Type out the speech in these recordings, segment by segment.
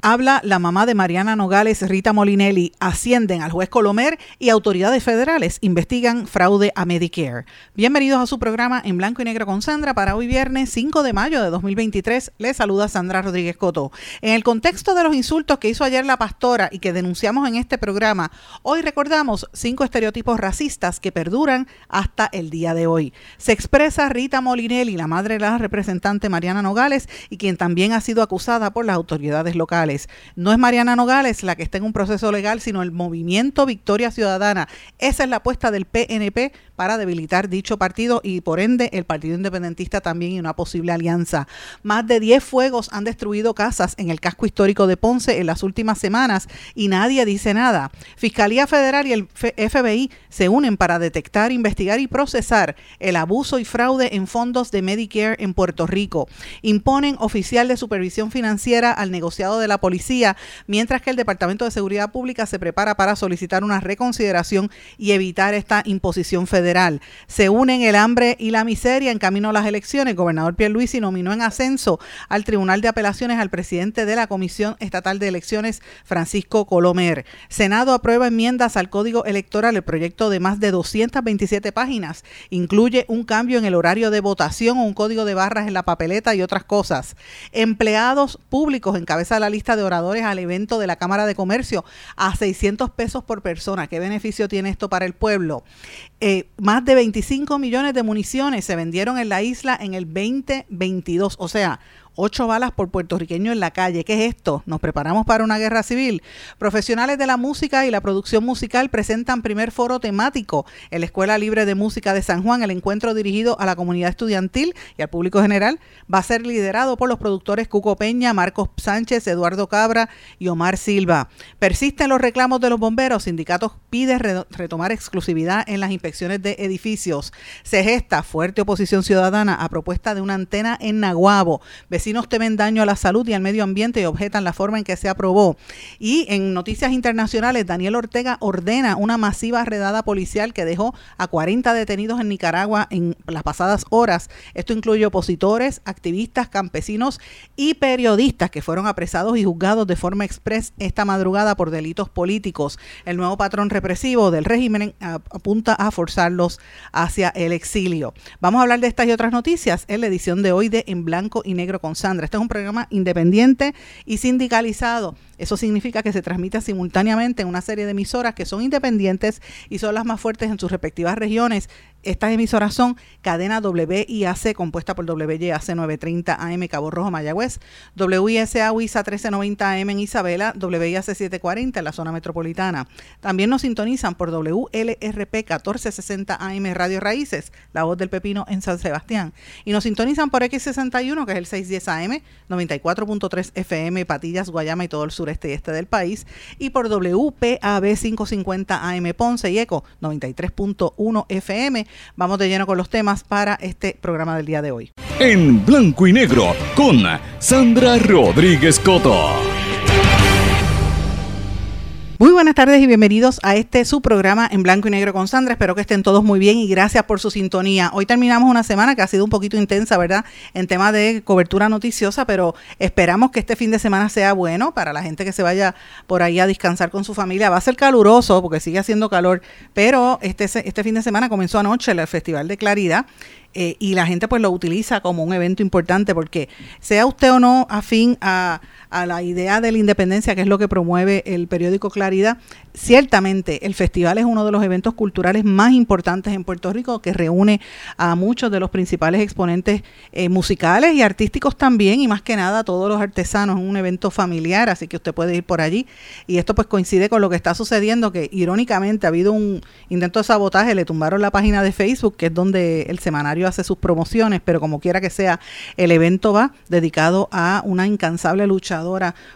Habla la mamá de Mariana Nogales, Rita Molinelli, ascienden al juez Colomer y autoridades federales investigan fraude a Medicare. Bienvenidos a su programa en blanco y negro con Sandra para hoy viernes 5 de mayo de 2023. Les saluda Sandra Rodríguez Coto. En el contexto de los insultos que hizo ayer la pastora y que denunciamos en este programa, hoy recordamos cinco estereotipos racistas que perduran hasta el día de hoy. Se expresa Rita Molinelli, la madre de la representante Mariana Nogales y quien también ha sido acusada por las autoridades locales. No es Mariana Nogales la que está en un proceso legal, sino el movimiento Victoria Ciudadana. Esa es la apuesta del PNP para debilitar dicho partido y por ende el Partido Independentista también y una posible alianza. Más de 10 fuegos han destruido casas en el casco histórico de Ponce en las últimas semanas y nadie dice nada. Fiscalía Federal y el FBI se unen para detectar, investigar y procesar el abuso y fraude en fondos de Medicare en Puerto Rico. Imponen oficial de supervisión financiera al negociado de la policía, mientras que el Departamento de Seguridad Pública se prepara para solicitar una reconsideración y evitar esta imposición federal. Se unen el hambre y la miseria en camino a las elecciones. El gobernador Pierluisi nominó en ascenso al Tribunal de Apelaciones al presidente de la Comisión Estatal de Elecciones, Francisco Colomer. Senado aprueba enmiendas al Código Electoral. El proyecto de más de 227 páginas incluye un cambio en el horario de votación, un código de barras en la papeleta y otras cosas. Empleados públicos encabeza la lista de oradores al evento de la Cámara de Comercio a 600 pesos por persona. ¿Qué beneficio tiene esto para el pueblo? Eh, más de 25 millones de municiones se vendieron en la isla en el 2022. O sea, ocho balas por puertorriqueño en la calle. ¿Qué es esto? ¿Nos preparamos para una guerra civil? Profesionales de la música y la producción musical presentan primer foro temático en la Escuela Libre de Música de San Juan. El encuentro dirigido a la comunidad estudiantil y al público general va a ser liderado por los productores Cuco Peña, Marcos Sánchez, Eduardo Cabra y Omar Silva. Persisten los reclamos de los bomberos. Sindicatos pide retomar exclusividad en las inspecciones de edificios. Se gesta fuerte oposición ciudadana a propuesta de una antena en Naguabo vecinos temen daño a la salud y al medio ambiente y objetan la forma en que se aprobó. Y en noticias internacionales, Daniel Ortega ordena una masiva redada policial que dejó a 40 detenidos en Nicaragua en las pasadas horas. Esto incluye opositores, activistas, campesinos y periodistas que fueron apresados y juzgados de forma express esta madrugada por delitos políticos. El nuevo patrón represivo del régimen apunta a forzarlos hacia el exilio. Vamos a hablar de estas y otras noticias en la edición de hoy de En Blanco y Negro con Sandra. Este es un programa independiente y sindicalizado. Eso significa que se transmite simultáneamente en una serie de emisoras que son independientes y son las más fuertes en sus respectivas regiones. Estas emisoras son cadena WIAC compuesta por WYAC 930 AM Cabo Rojo Mayagüez, WISA WISA 1390 AM en Isabela, WIAC 740 en la zona metropolitana. También nos sintonizan por WLRP 1460 AM Radio Raíces, la voz del pepino en San Sebastián. Y nos sintonizan por X61 que es el 610 AM, 94.3 FM Patillas, Guayama y todo el sur este y este del país, y por WPAB 550 AM Ponce y ECO 93.1 FM. Vamos de lleno con los temas para este programa del día de hoy. En blanco y negro con Sandra Rodríguez Coto. Muy buenas tardes y bienvenidos a este su programa en blanco y negro con Sandra. Espero que estén todos muy bien y gracias por su sintonía. Hoy terminamos una semana que ha sido un poquito intensa, ¿verdad? En tema de cobertura noticiosa, pero esperamos que este fin de semana sea bueno para la gente que se vaya por ahí a descansar con su familia. Va a ser caluroso porque sigue haciendo calor, pero este, este fin de semana comenzó anoche el Festival de Claridad eh, y la gente pues lo utiliza como un evento importante porque sea usted o no afín a, a la idea de la independencia, que es lo que promueve el periódico Claridad, ciertamente el festival es uno de los eventos culturales más importantes en Puerto Rico que reúne a muchos de los principales exponentes eh, musicales y artísticos también y más que nada a todos los artesanos. Es un evento familiar, así que usted puede ir por allí. Y esto pues coincide con lo que está sucediendo que irónicamente ha habido un intento de sabotaje, le tumbaron la página de Facebook que es donde el semanario hace sus promociones, pero como quiera que sea, el evento va dedicado a una incansable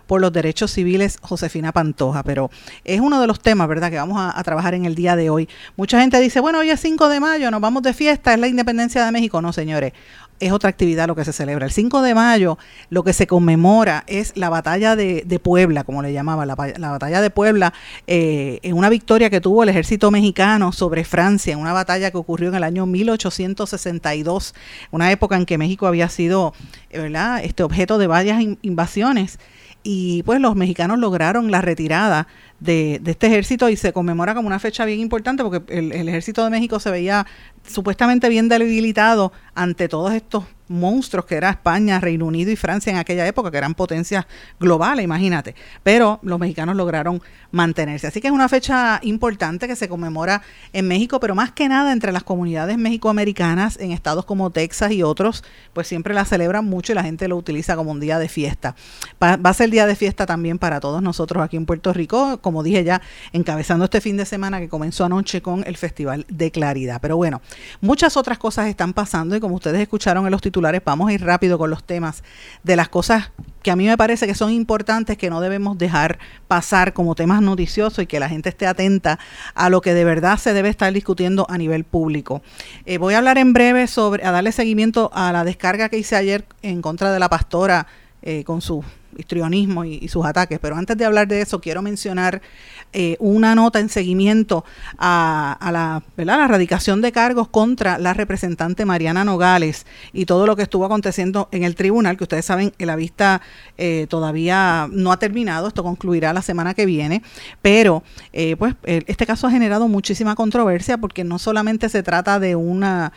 por los derechos civiles, Josefina Pantoja. Pero es uno de los temas, ¿verdad?, que vamos a, a trabajar en el día de hoy. Mucha gente dice, bueno, hoy es 5 de mayo, nos vamos de fiesta, es la independencia de México. No, señores es otra actividad lo que se celebra. El 5 de mayo lo que se conmemora es la batalla de, Puebla, como le llamaba, la, batalla de Puebla, eh, en una victoria que tuvo el ejército mexicano sobre Francia, en una batalla que ocurrió en el año 1862, una época en que México había sido ¿verdad? Este objeto de varias invasiones y pues los mexicanos lograron la retirada de, este ejército y se conmemora como una fecha bien importante porque el, el, ejército de México se veía supuestamente bien debilitado ante todos estos monstruos que era España, Reino Unido y Francia en aquella época, que eran potencias globales, imagínate. Pero los mexicanos lograron mantenerse. Así que es una fecha importante que se conmemora en México, pero más que nada entre las comunidades mexicoamericanas en estados como Texas y otros, pues siempre la celebran mucho y la gente lo utiliza como un día de fiesta. Va, a ser día de fiesta también para todos nosotros aquí en Puerto Rico, como dije ya, encabezando este fin de semana que comenzó anoche con el Festival de Claridad. Pero bueno, muchas otras cosas están pasando y como ustedes escucharon en los titulares, vamos a ir rápido con los temas de las cosas que a mí me parece que son importantes, que no debemos dejar pasar como temas noticiosos y que la gente esté atenta a lo que de verdad se debe estar discutiendo a nivel público. Eh, voy a hablar en breve sobre, a darle seguimiento a la descarga que hice ayer en contra de la pastora eh, con su histrionismo y, sus ataques. Pero antes de hablar de eso, quiero mencionar eh, una nota en seguimiento a, la, ¿verdad? la erradicación de cargos contra la representante Mariana Nogales y todo lo que estuvo aconteciendo en el tribunal, que ustedes saben que la vista eh, todavía no ha terminado, esto concluirá la semana que viene, pero eh, pues este caso ha generado muchísima controversia porque no solamente se trata de una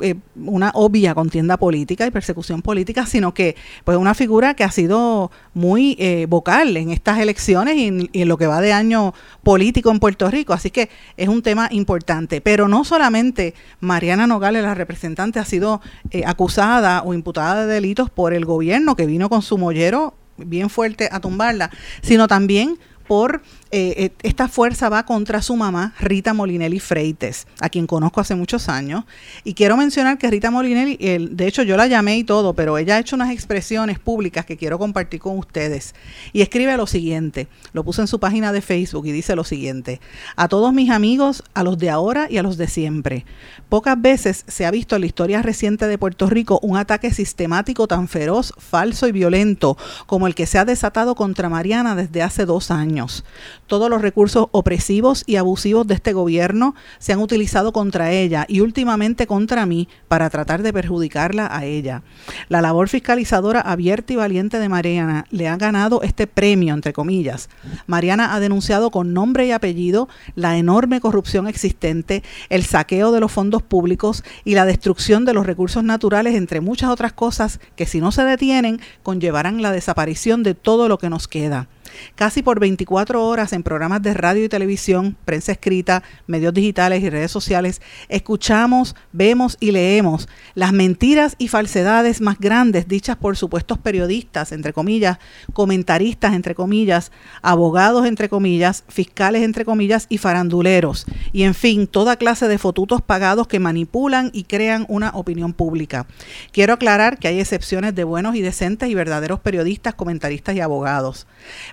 eh, una obvia contienda política y persecución política, sino que pues una figura que ha sido muy eh, vocal en estas elecciones y en, lo que va de año político en Puerto Rico. Así que es un tema importante. Pero no solamente Mariana Nogales, la representante, ha sido eh, acusada o imputada de delitos por el gobierno que vino con su mollero bien fuerte a tumbarla, sino también por eh, eh, esta fuerza va contra su mamá, Rita Molinelli Freites, a quien conozco hace muchos años. Y quiero mencionar que Rita Molinelli, de hecho yo la llamé y todo, pero ella ha hecho unas expresiones públicas que quiero compartir con ustedes. Y escribe lo siguiente, lo puso en su página de Facebook y dice lo siguiente, a todos mis amigos, a los de ahora y a los de siempre. Pocas veces se ha visto en la historia reciente de Puerto Rico un ataque sistemático tan feroz, falso y violento como el que se ha desatado contra Mariana desde hace dos años. Todos los recursos opresivos y abusivos de este gobierno se han utilizado contra ella y últimamente contra mí para tratar de perjudicarla a ella. La labor fiscalizadora abierta y valiente de Mariana le ha ganado este premio, entre comillas. Mariana ha denunciado con nombre y apellido la enorme corrupción existente, el saqueo de los fondos públicos y la destrucción de los recursos naturales, entre muchas otras cosas que si no se detienen conllevarán la desaparición de todo lo que nos queda. Casi por 24 horas en programas de radio y televisión, prensa escrita, medios digitales y redes sociales, escuchamos, vemos y leemos las mentiras y falsedades más grandes dichas por supuestos periodistas, entre comillas, comentaristas, entre comillas, abogados, entre comillas, fiscales, entre comillas, y faranduleros. Y en fin, toda clase de fotutos pagados que manipulan y crean una opinión pública. Quiero aclarar que hay excepciones de buenos y decentes y verdaderos periodistas, comentaristas y abogados.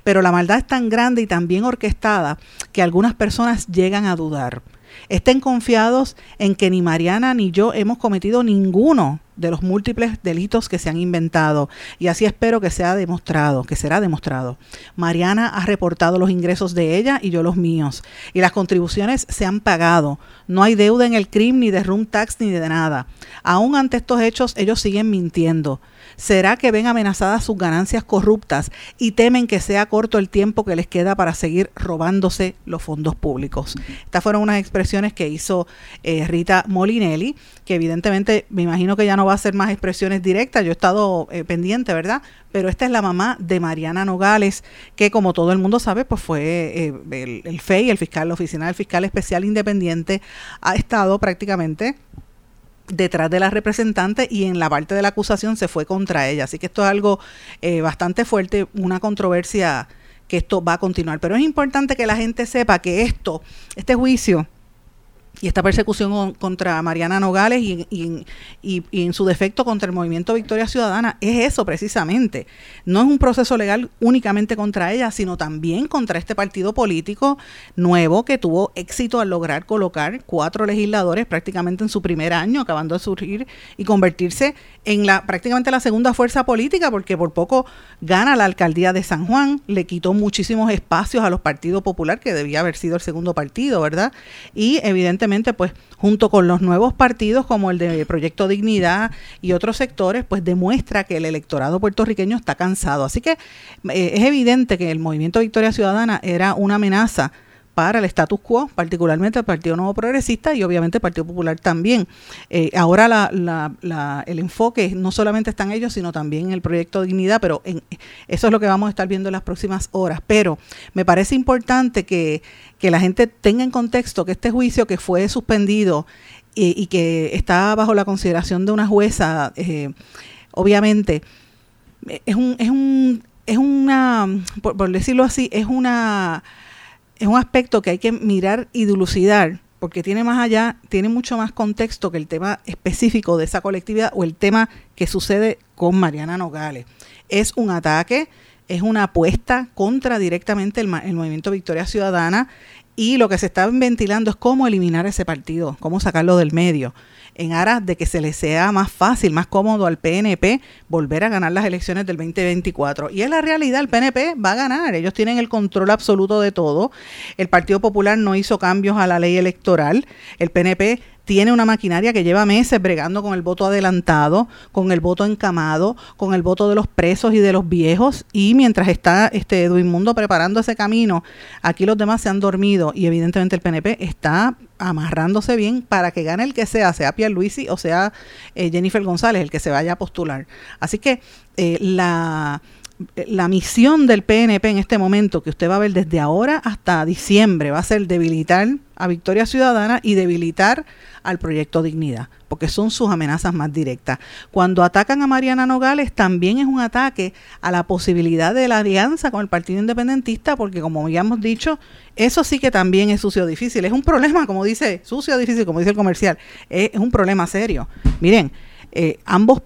Pero la maldad es tan grande y tan bien orquestada que algunas personas llegan a dudar. Estén confiados en que ni Mariana ni yo hemos cometido ninguno de los múltiples delitos que se han inventado y así espero que sea demostrado, que será demostrado. Mariana ha reportado los ingresos de ella y yo los míos y las contribuciones se han pagado. No hay deuda en el crimen ni de room tax ni de nada. Aún ante estos hechos ellos siguen mintiendo. ¿Será que ven amenazadas sus ganancias corruptas y temen que sea corto el tiempo que les queda para seguir robándose los fondos públicos? Estas fueron unas expresiones que hizo eh, Rita Molinelli, que evidentemente me imagino que ya no va a ser más expresiones directas, yo he estado eh, pendiente, ¿verdad? Pero esta es la mamá de Mariana Nogales, que como todo el mundo sabe, pues fue eh, el, el FEI, el fiscal, la oficina del fiscal especial independiente, ha estado prácticamente detrás de la representante y en la parte de la acusación se fue contra ella. Así que esto es algo eh, bastante fuerte, una controversia que esto va a continuar. Pero es importante que la gente sepa que esto, este juicio, y esta persecución contra Mariana Nogales y, en su defecto contra el movimiento Victoria Ciudadana es eso precisamente. No es un proceso legal únicamente contra ella, sino también contra este partido político nuevo que tuvo éxito al lograr colocar cuatro legisladores prácticamente en su primer año, acabando de surgir y convertirse en la prácticamente la segunda fuerza política, porque por poco gana la alcaldía de San Juan, le quitó muchísimos espacios a los partidos popular, que debía haber sido el segundo partido, ¿verdad? Y evidentemente pues junto con los nuevos partidos como el de Proyecto Dignidad y otros sectores, pues demuestra que el electorado puertorriqueño está cansado. Así que eh, es evidente que el movimiento Victoria Ciudadana era una amenaza para el status quo, particularmente el Partido Nuevo Progresista y obviamente el Partido Popular también. Eh, ahora la, el enfoque no solamente está en ellos, sino también en el proyecto Dignidad, pero en, eso es lo que vamos a estar viendo en las próximas horas. Pero me parece importante que, la gente tenga en contexto que este juicio que fue suspendido eh, y que está bajo la consideración de una jueza, eh, obviamente, es un, es un, es una, por decirlo así, es una es un aspecto que hay que mirar y dilucidar porque tiene más allá, tiene mucho más contexto que el tema específico de esa colectividad o el tema que sucede con Mariana Nogales. Es un ataque, es una apuesta contra directamente el, el movimiento Victoria Ciudadana y lo que se está ventilando es cómo eliminar ese partido, cómo sacarlo del medio en aras de que se le sea más fácil, más cómodo al PNP volver a ganar las elecciones del 2024. Y es la realidad, el PNP va a ganar, ellos tienen el control absoluto de todo. El Partido Popular no hizo cambios a la ley electoral, el PNP tiene una maquinaria que lleva meses bregando con el voto adelantado, con el voto encamado, con el voto de los presos y de los viejos. Y mientras está este Edwin Mundo preparando ese camino, aquí los demás se han dormido y evidentemente el PNP está amarrándose bien para que gane el que sea, sea Pierluisi o sea eh, Jennifer González, el que se vaya a postular. Así que eh, la la misión del PNP en este momento, que usted va a ver desde ahora hasta diciembre, va a ser debilitar a Victoria Ciudadana y debilitar al proyecto Dignidad, porque son sus amenazas más directas. Cuando atacan a Mariana Nogales, también es un ataque a la posibilidad de la alianza con el Partido Independentista, porque como ya hemos dicho, eso sí que también es sucio difícil. Es un problema, como dice, sucio difícil, como dice el comercial, es, un problema serio. Miren, eh, ambos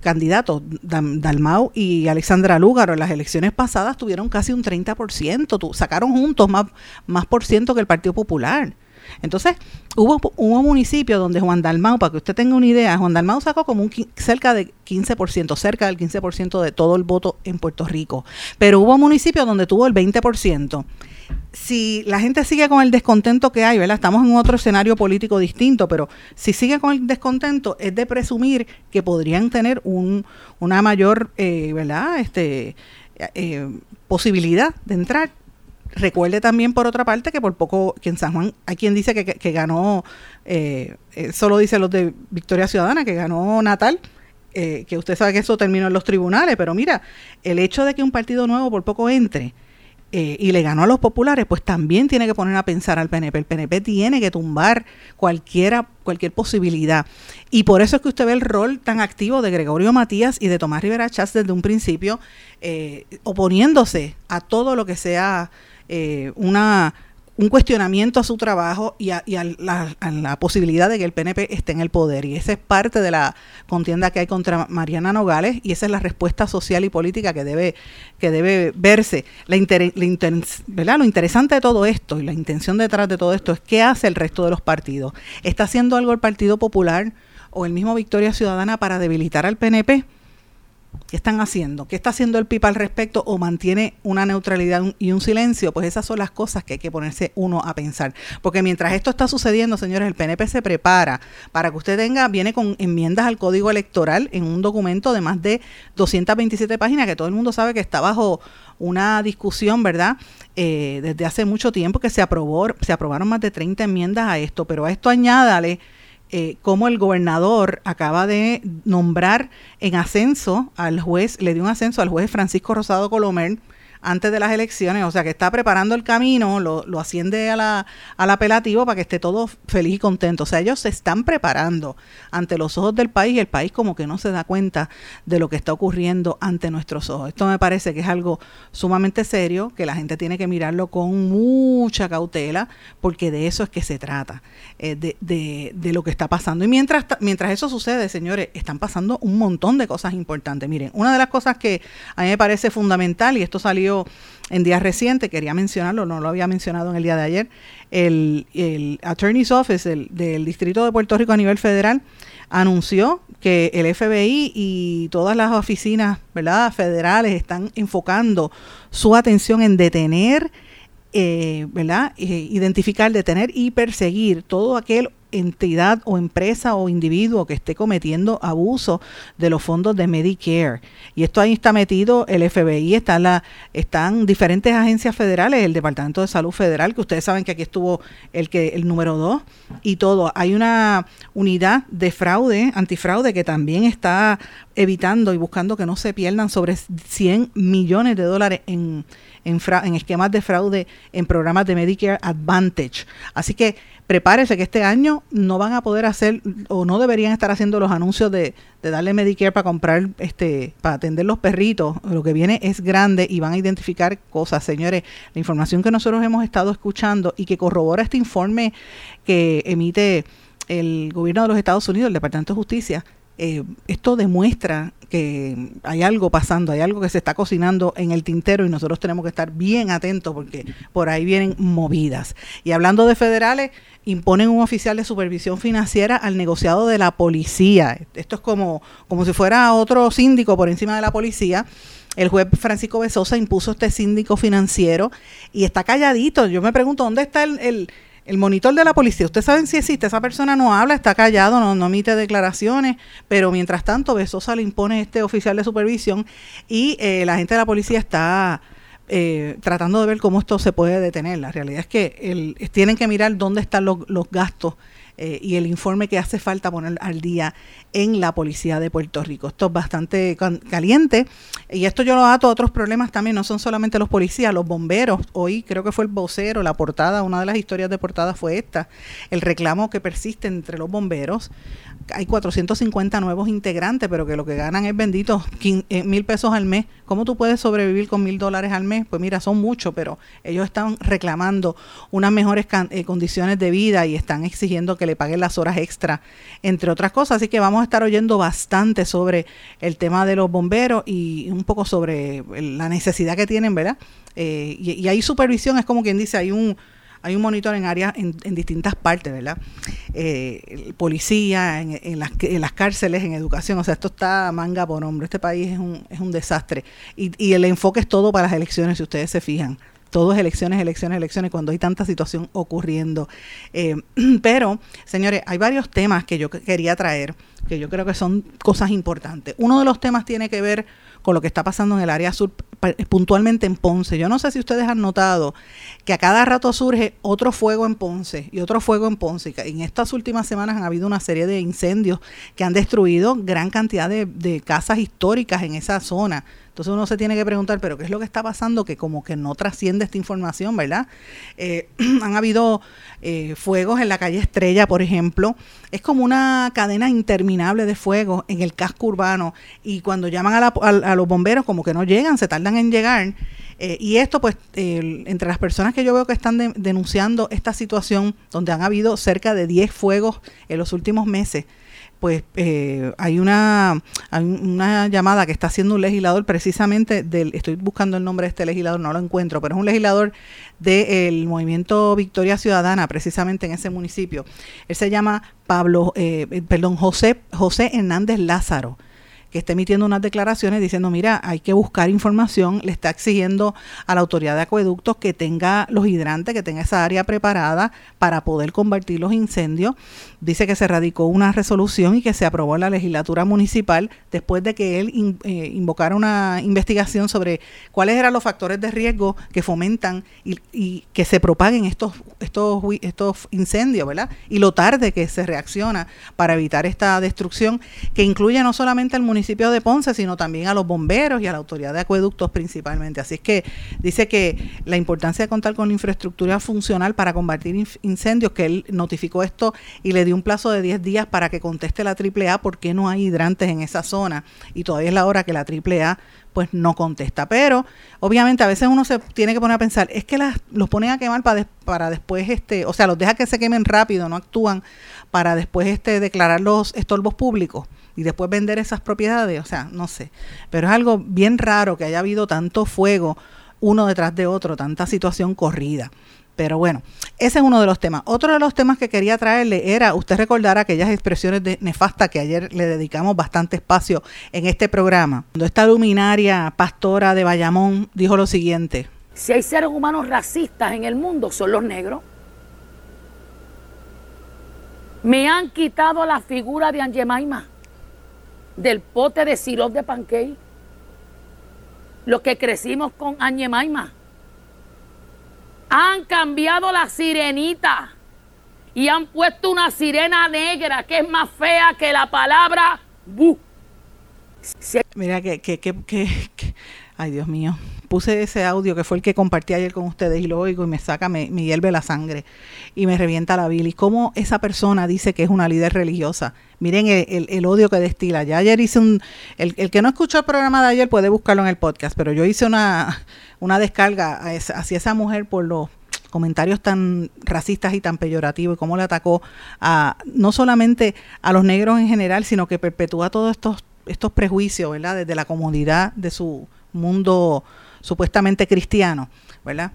candidatos, Dalmau y Alexandra Lúgaro, en las elecciones pasadas tuvieron casi un 30%, sacaron juntos más, más por ciento que el Partido Popular. Entonces, hubo, un municipio donde Juan Dalmau, para que usted tenga una idea, Juan Dalmau sacó como un cerca de 15%, cerca del 15% de todo el voto en Puerto Rico. Pero hubo municipios donde tuvo el 20% si la gente sigue con el descontento que hay, ¿verdad? Estamos en otro escenario político distinto, pero si sigue con el descontento, es de presumir que podrían tener un, una mayor, eh, ¿verdad? Este, eh, posibilidad de entrar. Recuerde también, por otra parte, que por poco, que en San Juan hay quien dice que, ganó, eh, solo dice los de Victoria Ciudadana, que ganó Natal, que usted sabe que eso terminó en los tribunales, pero mira, el hecho de que un partido nuevo por poco entre, eh, y le ganó a los populares, pues también tiene que poner a pensar al PNP. El PNP tiene que tumbar cualquiera, cualquier posibilidad. Y por eso es que usted ve el rol tan activo de Gregorio Matías y de Tomás Rivera Chávez desde un principio, eh, oponiéndose a todo lo que sea eh, una un cuestionamiento a su trabajo y, a, la, posibilidad de que el PNP esté en el poder. Y esa es parte de la contienda que hay contra Mariana Nogales y esa es la respuesta social y política que debe, que debe verse. La. Lo interesante de todo esto y la intención detrás de todo esto es qué hace el resto de los partidos. ¿Está haciendo algo el Partido Popular o el mismo Victoria Ciudadana para debilitar al PNP? ¿Qué están haciendo? ¿Qué está haciendo el PIB al respecto o mantiene una neutralidad y un silencio? Pues esas son las cosas que hay que ponerse uno a pensar. Porque mientras esto está sucediendo, señores, el PNP se prepara para que usted tenga, viene con enmiendas al código electoral en un documento de más de 227 páginas que todo el mundo sabe que está bajo una discusión, ¿verdad? Eh, desde hace mucho tiempo que se aprobó, se aprobaron más de 30 enmiendas a esto, pero a esto añádale eh, cómo el gobernador acaba de nombrar en ascenso al juez, le dio un ascenso al juez Francisco Rosado Colomer antes de las elecciones, o sea que está preparando el camino, lo, lo asciende a la, al apelativo para que esté todo feliz y contento. O sea, ellos se están preparando ante los ojos del país y el país como que no se da cuenta de lo que está ocurriendo ante nuestros ojos. Esto me parece que es algo sumamente serio, que la gente tiene que mirarlo con mucha cautela, porque de eso es que se trata, eh, de, de, de, lo que está pasando. Y mientras, mientras eso sucede, señores, están pasando un montón de cosas importantes. Miren, una de las cosas que a mí me parece fundamental, y esto salió en días recientes, quería mencionarlo, no lo había mencionado en el día de ayer, el, el Attorney's Office del Distrito de Puerto Rico a nivel federal anunció que el FBI y todas las oficinas ¿verdad? federales están enfocando su atención en detener, eh, ¿verdad? Eh, identificar, detener y perseguir todo aquel entidad o empresa o individuo que esté cometiendo abuso de los fondos de Medicare. Y esto ahí está metido el FBI, está la, están diferentes agencias federales, el Departamento de Salud Federal, que ustedes saben que aquí estuvo el que el número dos y todo. Hay una unidad de fraude, antifraude, que también está evitando y buscando que no se pierdan sobre 100 millones de dólares en, en, esquemas de fraude en programas de Medicare Advantage. Así que prepárese que este año no van a poder hacer o no deberían estar haciendo los anuncios de, darle Medicare para comprar, este, para atender los perritos. Lo que viene es grande y van a identificar cosas. Señores, la información que nosotros hemos estado escuchando y que corrobora este informe que emite el gobierno de los Estados Unidos, el Departamento de Justicia, eh, esto demuestra que hay algo pasando, hay algo que se está cocinando en el tintero y nosotros tenemos que estar bien atentos porque por ahí vienen movidas. Y hablando de federales, imponen un oficial de supervisión financiera al negociado de la policía. Esto es como, como si fuera otro síndico por encima de la policía. El juez Francisco Besosa impuso este síndico financiero y está calladito. Yo me pregunto, ¿dónde está el el monitor de la policía, ustedes saben si existe, esa persona no habla, está callado, no, emite declaraciones, pero mientras tanto Besosa le impone este oficial de supervisión y eh, la gente de la policía está eh, tratando de ver cómo esto se puede detener. La realidad es que el, tienen que mirar dónde están los gastos eh, y el informe que hace falta poner al día en la policía de Puerto Rico. Esto es bastante caliente y esto yo lo ato a otros problemas también, no son solamente los policías, los bomberos. Hoy creo que fue el vocero, la portada, una de las historias de portada fue esta, el reclamo que persiste entre los bomberos. Hay 450 nuevos integrantes, pero que lo que ganan es bendito eh, mil pesos al mes. ¿Cómo tú puedes sobrevivir con mil dólares al mes? Pues mira, son muchos, pero ellos están reclamando unas mejores eh, condiciones de vida y están exigiendo que le paguen las horas extra, entre otras cosas. Así que vamos a estar oyendo bastante sobre el tema de los bomberos y un poco sobre la necesidad que tienen, ¿verdad? Eh, y, hay supervisión, es como quien dice, hay un hay un monitor en áreas en, distintas partes, ¿verdad? Eh, policía, en, las, cárceles, en educación, o sea, esto está manga por hombro, este país es un, es un desastre. Y, y el enfoque es todo para las elecciones, si ustedes se fijan todo es elecciones, elecciones, elecciones, cuando hay tanta situación ocurriendo. Eh, pero, señores, hay varios temas que yo quería traer, que yo creo que son cosas importantes. Uno de los temas tiene que ver con lo que está pasando en el área sur, puntualmente en Ponce. Yo no sé si ustedes han notado que a cada rato surge otro fuego en Ponce y otro fuego en Ponce. En estas últimas semanas han habido una serie de incendios que han destruido gran cantidad de, de casas históricas en esa zona entonces uno se tiene que preguntar, pero ¿qué es lo que está pasando? Que como que no trasciende esta información, ¿verdad? Eh, han habido eh, fuegos en la calle Estrella, por ejemplo. Es como una cadena interminable de fuegos en el casco urbano y cuando llaman a, los bomberos como que no llegan, se tardan en llegar. Eh, y esto, pues, entre las personas que yo veo que están denunciando esta situación, donde han habido cerca de 10 fuegos en los últimos meses, pues eh, hay, una, una llamada que está haciendo un legislador precisamente del, estoy buscando el nombre de este legislador, no lo encuentro, pero es un legislador del movimiento Victoria Ciudadana, precisamente en ese municipio. Él se llama Pablo, eh, perdón, José, José Hernández Lázaro que está emitiendo unas declaraciones diciendo, mira, hay que buscar información, le está exigiendo a la autoridad de acueductos que tenga los hidrantes, que tenga esa área preparada para poder combatir los incendios dice que se radicó una resolución y que se aprobó en la legislatura municipal después de que él eh, invocara una investigación sobre cuáles eran los factores de riesgo que fomentan y, que se propaguen estos, estos, estos incendios, ¿verdad? Y lo tarde que se reacciona para evitar esta destrucción, que incluye no solamente al municipio de Ponce, sino también a los bomberos y a la autoridad de acueductos principalmente. Así es que dice que la importancia de contar con infraestructura funcional para combatir incendios, que él notificó esto y le dio un plazo de 10 días para que conteste la AAA por qué no hay hidrantes en esa zona y todavía es la hora que la AAA pues no contesta. Pero obviamente a veces uno se tiene que poner a pensar, es que las, los ponen a quemar para, para después, este, o sea, los deja que se quemen rápido, no actúan para después este, declarar los estorbos públicos y después vender esas propiedades, o sea, no sé. Pero es algo bien raro que haya habido tanto fuego uno detrás de otro, tanta situación corrida. Pero bueno, ese es uno de los temas. Otro de los temas que quería traerle era, usted recordará aquellas expresiones de nefastas que ayer le dedicamos bastante espacio en este programa. Cuando esta luminaria pastora de Bayamón dijo lo siguiente. Si hay seres humanos racistas en el mundo, son los negros. Me han quitado la figura de Angemaima del pote de sirope de pancake. Los que crecimos con Angemaima han cambiado la sirenita y han puesto una sirena negra que es más fea que la palabra bu. Mira que, que, que, que, ay Dios mío, puse ese audio que fue el que compartí ayer con ustedes y lo oigo y me saca, me, me hierve la sangre y me revienta la bilis. ¿Cómo esa persona dice que es una líder religiosa? Miren el, el, odio que destila. Ya ayer hice un, el, el, que no escuchó el programa de ayer puede buscarlo en el podcast, pero yo hice una, una descarga hacia esa mujer por los comentarios tan racistas y tan peyorativos y cómo le atacó a no solamente a los negros en general, sino que perpetúa todos estos estos prejuicios, ¿verdad? Desde la comodidad de su mundo supuestamente cristiano, ¿verdad?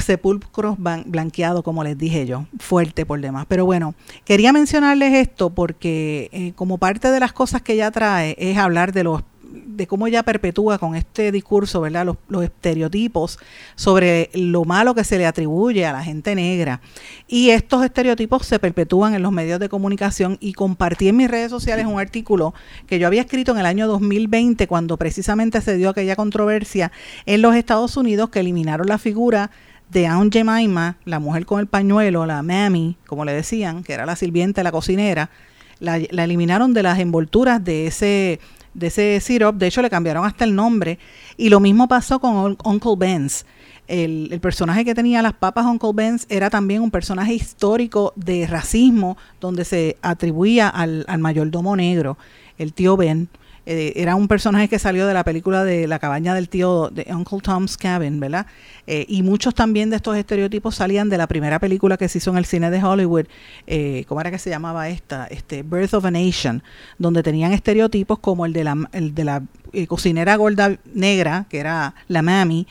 sepulcros blanqueados, como les dije yo, fuerte por demás. Pero bueno, quería mencionarles esto porque eh, como parte de las cosas que ella trae es hablar de los de cómo ella perpetúa con este discurso, ¿verdad? Los, estereotipos sobre lo malo que se le atribuye a la gente negra. Y estos estereotipos se perpetúan en los medios de comunicación y compartí en mis redes sociales un artículo que yo había escrito en el año 2020 cuando precisamente se dio aquella controversia en los Estados Unidos que eliminaron la figura de Aunt Jemima, la mujer con el pañuelo, la Mammy, como le decían, que era la sirvienta, la cocinera, la eliminaron de las envolturas de ese de ese syrup. De hecho, le cambiaron hasta el nombre. Y lo mismo pasó con Uncle Ben's. El, personaje que tenía las papas Uncle Ben's era también un personaje histórico de racismo, donde se atribuía al, al mayordomo negro, el tío Ben. Eh, era un personaje que salió de la película de La cabaña del tío de Uncle Tom's Cabin, ¿verdad? Eh, y muchos también de estos estereotipos salían de la primera película que se hizo en el cine de Hollywood, eh, ¿cómo era que se llamaba esta? Este, Birth of a Nation, donde tenían estereotipos como el de la, el de la cocinera gorda negra, que era la mami,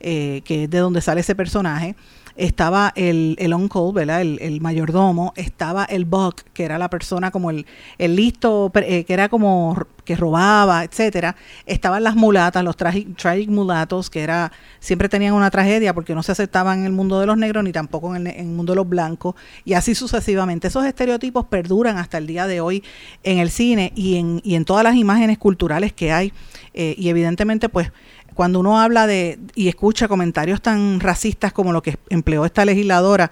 que es de donde sale ese personaje estaba el, el on-call, ¿verdad? El, mayordomo, estaba el buck, que era la persona como el, el listo, eh, que era como que robaba, etcétera. Estaban las mulatas, los tragic, tragic, mulatos, que era siempre tenían una tragedia porque no se aceptaban en el mundo de los negros ni tampoco en el, en el mundo de los blancos, y así sucesivamente. Esos estereotipos perduran hasta el día de hoy en el cine y en, y en todas las imágenes culturales que hay, eh, y evidentemente, pues, cuando uno habla de y escucha comentarios tan racistas como lo que empleó esta legisladora,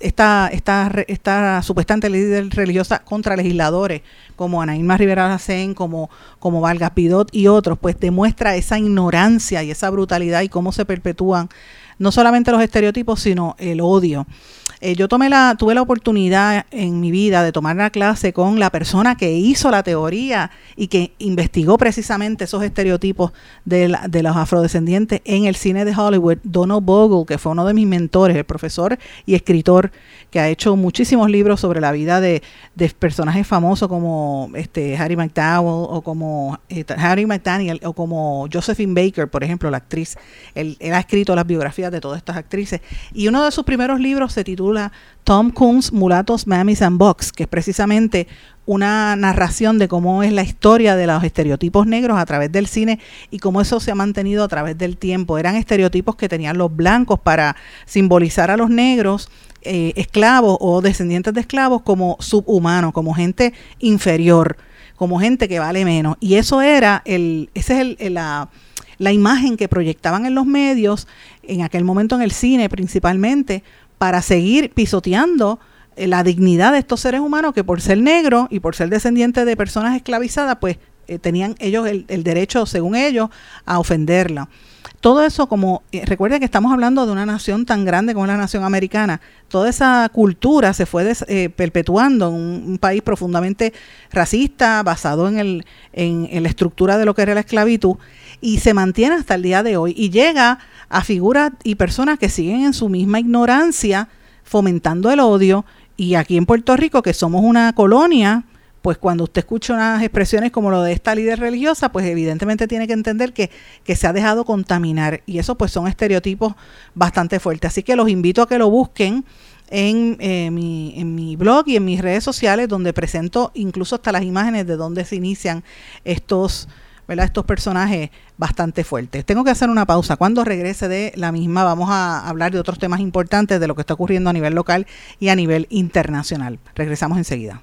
esta, esta, esta líder religiosa contra legisladores como Anaíma Rivera Lacén, como, como Valga Pidot y otros, pues demuestra esa ignorancia y esa brutalidad y cómo se perpetúan no solamente los estereotipos, sino el odio. Eh, yo tomé la, tuve la oportunidad en mi vida de tomar la clase con la persona que hizo la teoría y que investigó precisamente esos estereotipos de, de los afrodescendientes en el cine de Hollywood, Donald Bogle, que fue uno de mis mentores, el profesor y escritor que ha hecho muchísimos libros sobre la vida de, de personajes famosos como este Harry McDowell o como eh, Harry McDaniel o como Josephine Baker, por ejemplo, la actriz. Él ha escrito las biografías de todas estas actrices y uno de sus primeros libros se titula Tom Coons Mulatos, Mammies and Box, que es precisamente una narración de cómo es la historia de los estereotipos negros a través del cine y cómo eso se ha mantenido a través del tiempo. Eran estereotipos que tenían los blancos para simbolizar a los negros eh, esclavos o descendientes de esclavos como subhumanos, como gente inferior, como gente que vale menos. Y eso era el, ese es el, la, la imagen que proyectaban en los medios, en aquel momento en el cine principalmente, para seguir pisoteando eh, la dignidad de estos seres humanos que por ser negros y por ser descendientes de personas esclavizadas, pues eh, tenían ellos el, derecho, según ellos, a ofenderla. Todo eso, como eh, recuerden que estamos hablando de una nación tan grande como la nación americana, toda esa cultura se fue perpetuando en un, país profundamente racista, basado en, el, en la estructura de lo que era la esclavitud, y se mantiene hasta el día de hoy. Y llega a figuras y personas que siguen en su misma ignorancia, fomentando el odio y aquí en Puerto Rico, que somos una colonia, pues cuando usted escucha unas expresiones como lo de esta líder religiosa, pues evidentemente tiene que entender que, que se ha dejado contaminar. Y eso pues son estereotipos bastante fuertes. Así que los invito a que lo busquen en, eh, mi, en mi blog y en mis redes sociales, donde presento incluso hasta las imágenes de donde se inician estos ¿verdad? estos personajes bastante fuertes. Tengo que hacer una pausa. Cuando regrese de la misma vamos a hablar de otros temas importantes de lo que está ocurriendo a nivel local y a nivel internacional. Regresamos enseguida.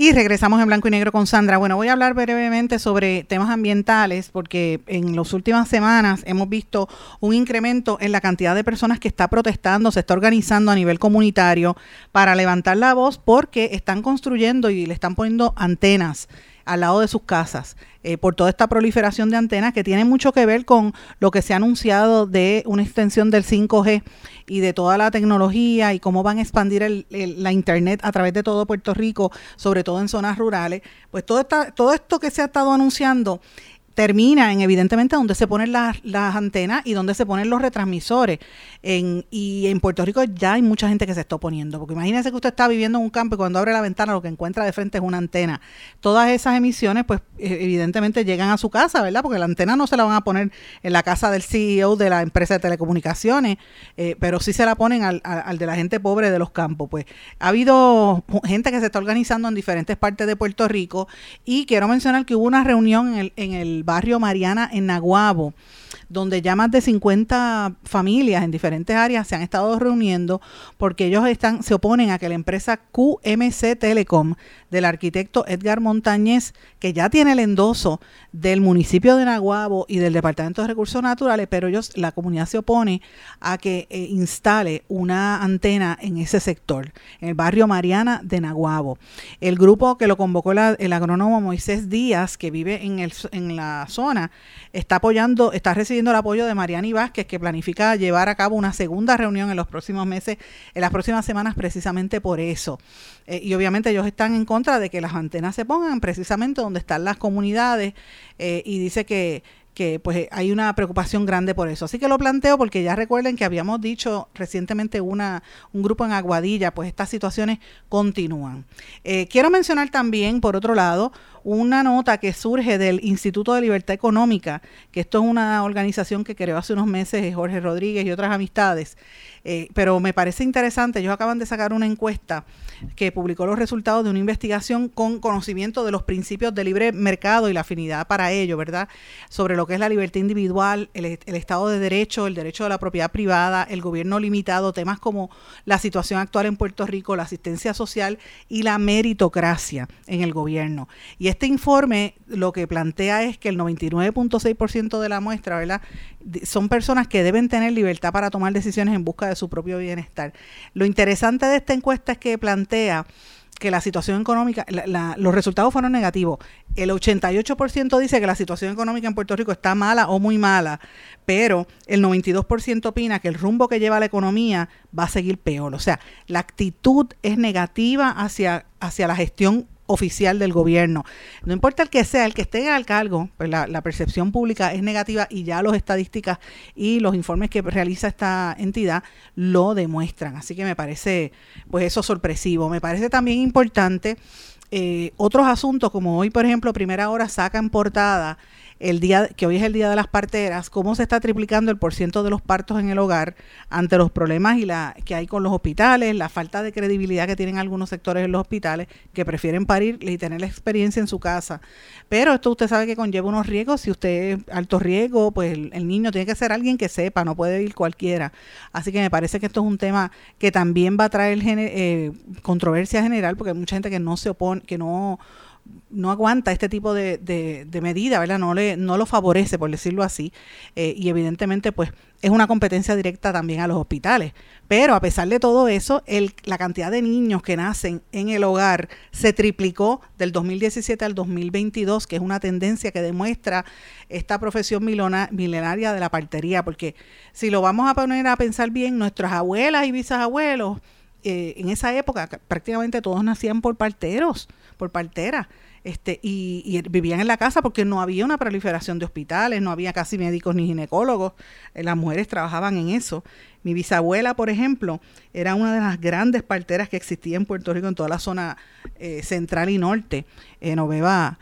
Y regresamos en blanco y negro con Sandra. Bueno, voy a hablar brevemente sobre temas ambientales porque en las últimas semanas hemos visto un incremento en la cantidad de personas que está protestando, se está organizando a nivel comunitario para levantar la voz porque están construyendo y le están poniendo antenas al lado de sus casas eh, por toda esta proliferación de antenas que tiene mucho que ver con lo que se ha anunciado de una extensión del 5G y de toda la tecnología y cómo van a expandir la Internet a través de todo Puerto Rico, sobre todo en zonas rurales. Pues todo, esta, todo esto que se ha estado anunciando termina en evidentemente donde se ponen las, las antenas y donde se ponen los retransmisores. En, y en Puerto Rico ya hay mucha gente que se está oponiendo, porque imagínense que usted está viviendo en un campo y cuando abre la ventana lo que encuentra de frente es una antena. Todas esas emisiones pues e, evidentemente llegan a su casa, ¿verdad? Porque la antena no se la van a poner en la casa del CEO de la empresa de telecomunicaciones, eh, pero sí se la ponen al, al de la gente pobre de los campos. Pues ha habido gente que se está organizando en diferentes partes de Puerto Rico y quiero mencionar que hubo una reunión en el, en el barrio Mariana en Naguabo donde ya más de 50 familias en diferentes áreas se han estado reuniendo porque ellos están se oponen a que la empresa QMC Telecom del arquitecto Edgar Montañez, que ya tiene el endoso del municipio de Naguabo y del Departamento de Recursos Naturales, pero ellos, la comunidad se opone a que eh, instale una antena en ese sector, en el barrio Mariana de Naguabo. El grupo que lo convocó el agrónomo Moisés Díaz, que vive en, el, en la zona, está apoyando, está recibiendo el apoyo de Mariani Vázquez, que planifica llevar a cabo una segunda reunión en los próximos meses, en las próximas semanas, precisamente por eso. Eh, y obviamente ellos están en contra de que las antenas se pongan precisamente donde están las comunidades eh, y dice que, que pues hay una preocupación grande por eso. Así que lo planteo porque ya recuerden que habíamos dicho recientemente una, un grupo en Aguadilla, pues estas situaciones continúan. Eh, quiero mencionar también, por otro lado, una nota que surge del Instituto de Libertad Económica, que esto es una organización que creó hace unos meses Jorge Rodríguez y otras amistades, eh, pero me parece interesante, ellos acaban de sacar una encuesta que publicó los resultados de una investigación con conocimiento de los principios de libre mercado y la afinidad para ello, ¿verdad? Sobre lo que es la libertad individual, el, Estado de Derecho, el derecho de la propiedad privada, el gobierno limitado, temas como la situación actual en Puerto Rico, la asistencia social y la meritocracia en el gobierno. Y este informe lo que plantea es que el 99.6% de la muestra, ¿verdad? Son personas que deben tener libertad para tomar decisiones en busca de su propio bienestar. Lo interesante de esta encuesta es que plantea que la situación económica, los resultados fueron negativos. El 88% dice que la situación económica en Puerto Rico está mala o muy mala, pero el 92% opina que el rumbo que lleva la economía va a seguir peor. O sea, la actitud es negativa hacia, hacia la gestión oficial del gobierno. No importa el que sea, el que esté al cargo, pues la, percepción pública es negativa y ya las estadísticas y los informes que realiza esta entidad lo demuestran. Así que me parece, pues eso sorpresivo. Me parece también importante eh, otros asuntos, como hoy, por ejemplo, Primera Hora saca en portada el día que hoy es el día de las parteras, cómo se está triplicando el porciento de los partos en el hogar ante los problemas y la que hay con los hospitales, la falta de credibilidad que tienen algunos sectores en los hospitales que prefieren parir y tener la experiencia en su casa. Pero esto usted sabe que conlleva unos riesgos, si usted es alto riesgo, pues el, niño tiene que ser alguien que sepa, no puede ir cualquiera. Así que me parece que esto es un tema que también va a traer eh, controversia general porque hay mucha gente que no se opone, que no no aguanta este tipo de, de, medida, ¿verdad? No, le, no lo favorece, por decirlo así, eh, y evidentemente pues es una competencia directa también a los hospitales. Pero a pesar de todo eso, el, la cantidad de niños que nacen en el hogar se triplicó del 2017 al 2022, que es una tendencia que demuestra esta profesión milenaria de la partería, porque si lo vamos a poner a pensar bien, nuestras abuelas y bisabuelos, eh, en esa época prácticamente todos nacían por parteros, por parteras. Este, y, vivían en la casa porque no había una proliferación de hospitales, no había casi médicos ni ginecólogos, eh, las mujeres trabajaban en eso. Mi bisabuela, por ejemplo, era una de las grandes parteras que existía en Puerto Rico, en toda la zona eh, central y norte, en Oveva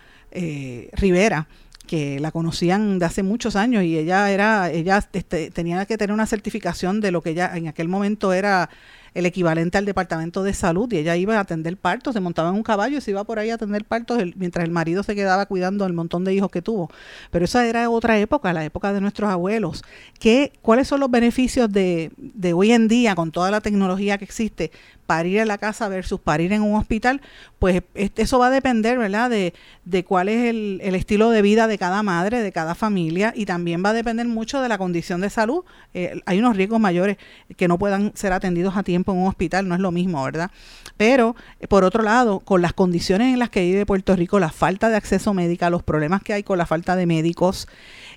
Rivera que la conocían de hace muchos años y ella era ella este, tenía que tener una certificación de lo que ella en aquel momento era el equivalente al departamento de salud y ella iba a atender partos, se montaba en un caballo y se iba por ahí a atender partos mientras el marido se quedaba cuidando el montón de hijos que tuvo. Pero esa era otra época, la época de nuestros abuelos. ¿Qué, ¿Cuáles son los beneficios de, de hoy en día con toda la tecnología que existe parir en la casa versus parir en un hospital, pues eso va a depender, ¿verdad?, de, de cuál es el, el, estilo de vida de cada madre, de cada familia, y también va a depender mucho de la condición de salud. Eh, hay unos riesgos mayores que no puedan ser atendidos a tiempo en un hospital, no es lo mismo, ¿verdad? Pero, por otro lado, con las condiciones en las que vive Puerto Rico, la falta de acceso médico, los problemas que hay con la falta de médicos,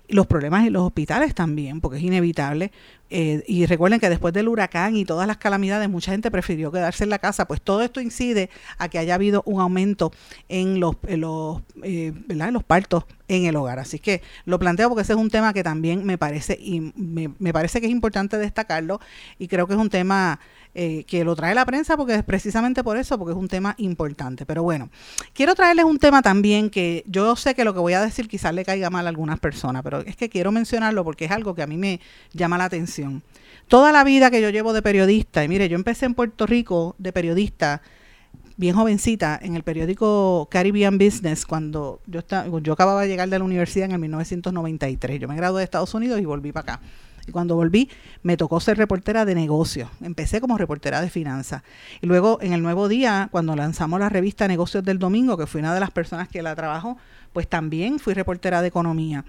los problemas en los hospitales también, porque es inevitable. Eh, y recuerden que después del huracán y todas las calamidades, mucha gente prefirió quedarse en la casa. Pues todo esto incide a que haya habido un aumento en los, los, eh, ¿verdad? los partos en el hogar. Así que lo planteo porque ese es un tema que también me parece, y me, me parece que es importante destacarlo y creo que es un tema eh, que lo trae la prensa porque es precisamente por eso, porque es un tema importante. Pero bueno, quiero traerles un tema también que yo sé que lo que voy a decir quizás le caiga mal a algunas personas, pero es que quiero mencionarlo porque es algo que a mí me llama la atención. Toda la vida que yo llevo de periodista, y mire, yo empecé en Puerto Rico de periodista bien jovencita en el periódico Caribbean Business cuando yo, estaba, yo acababa de llegar de la universidad en el 1993. Yo me gradué de Estados Unidos y volví para acá. Y cuando volví, me tocó ser reportera de negocios. Empecé como reportera de finanzas. Y luego, en el nuevo día, cuando lanzamos la revista Negocios del Domingo, que fui una de las personas que la trabajó, pues también fui reportera de economía.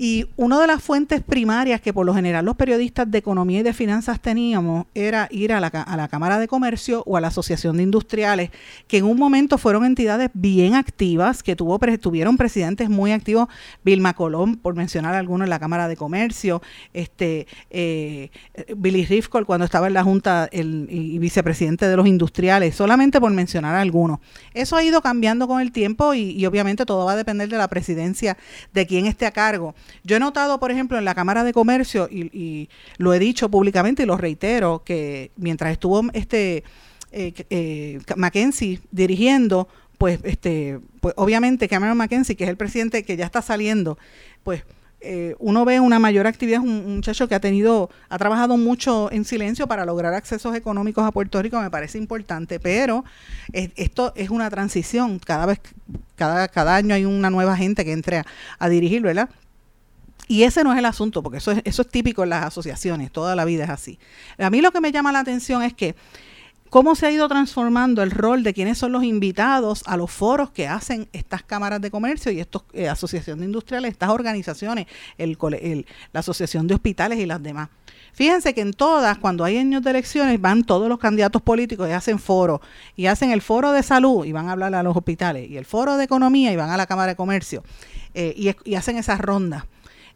Y una de las fuentes primarias que por lo general los periodistas de economía y de finanzas teníamos era ir a la, a la Cámara de Comercio o a la Asociación de Industriales, que en un momento fueron entidades bien activas, que tuvo, tuvieron presidentes muy activos, Vilma Colón, por mencionar algunos en la Cámara de Comercio, este eh, Billy Rifkol cuando estaba en la Junta el, y vicepresidente de los industriales, solamente por mencionar algunos. Eso ha ido cambiando con el tiempo y, y obviamente todo va a depender de la presidencia de quién esté a cargo. Yo he notado, por ejemplo, en la Cámara de Comercio, y, lo he dicho públicamente y lo reitero, que mientras estuvo este eh, eh, Mackenzie dirigiendo, pues, este, pues obviamente Cameron Mackenzie, que es el presidente que ya está saliendo, pues eh, uno ve una mayor actividad, un, un, muchacho que ha tenido, ha trabajado mucho en silencio para lograr accesos económicos a Puerto Rico, me parece importante, pero esto es una transición, cada vez, cada, cada año hay una nueva gente que entre a dirigir, ¿verdad? Y ese no es el asunto, porque eso es, eso es típico en las asociaciones, toda la vida es así. A mí lo que me llama la atención es que cómo se ha ido transformando el rol de quienes son los invitados a los foros que hacen estas cámaras de comercio y estas asociaciones industriales, estas organizaciones, el, la Asociación de Hospitales y las demás. Fíjense que en todas, cuando hay años de elecciones, van todos los candidatos políticos y hacen foro, y hacen el foro de salud y van a hablar a los hospitales, y el foro de economía y van a la Cámara de Comercio, eh, y, y hacen esas rondas.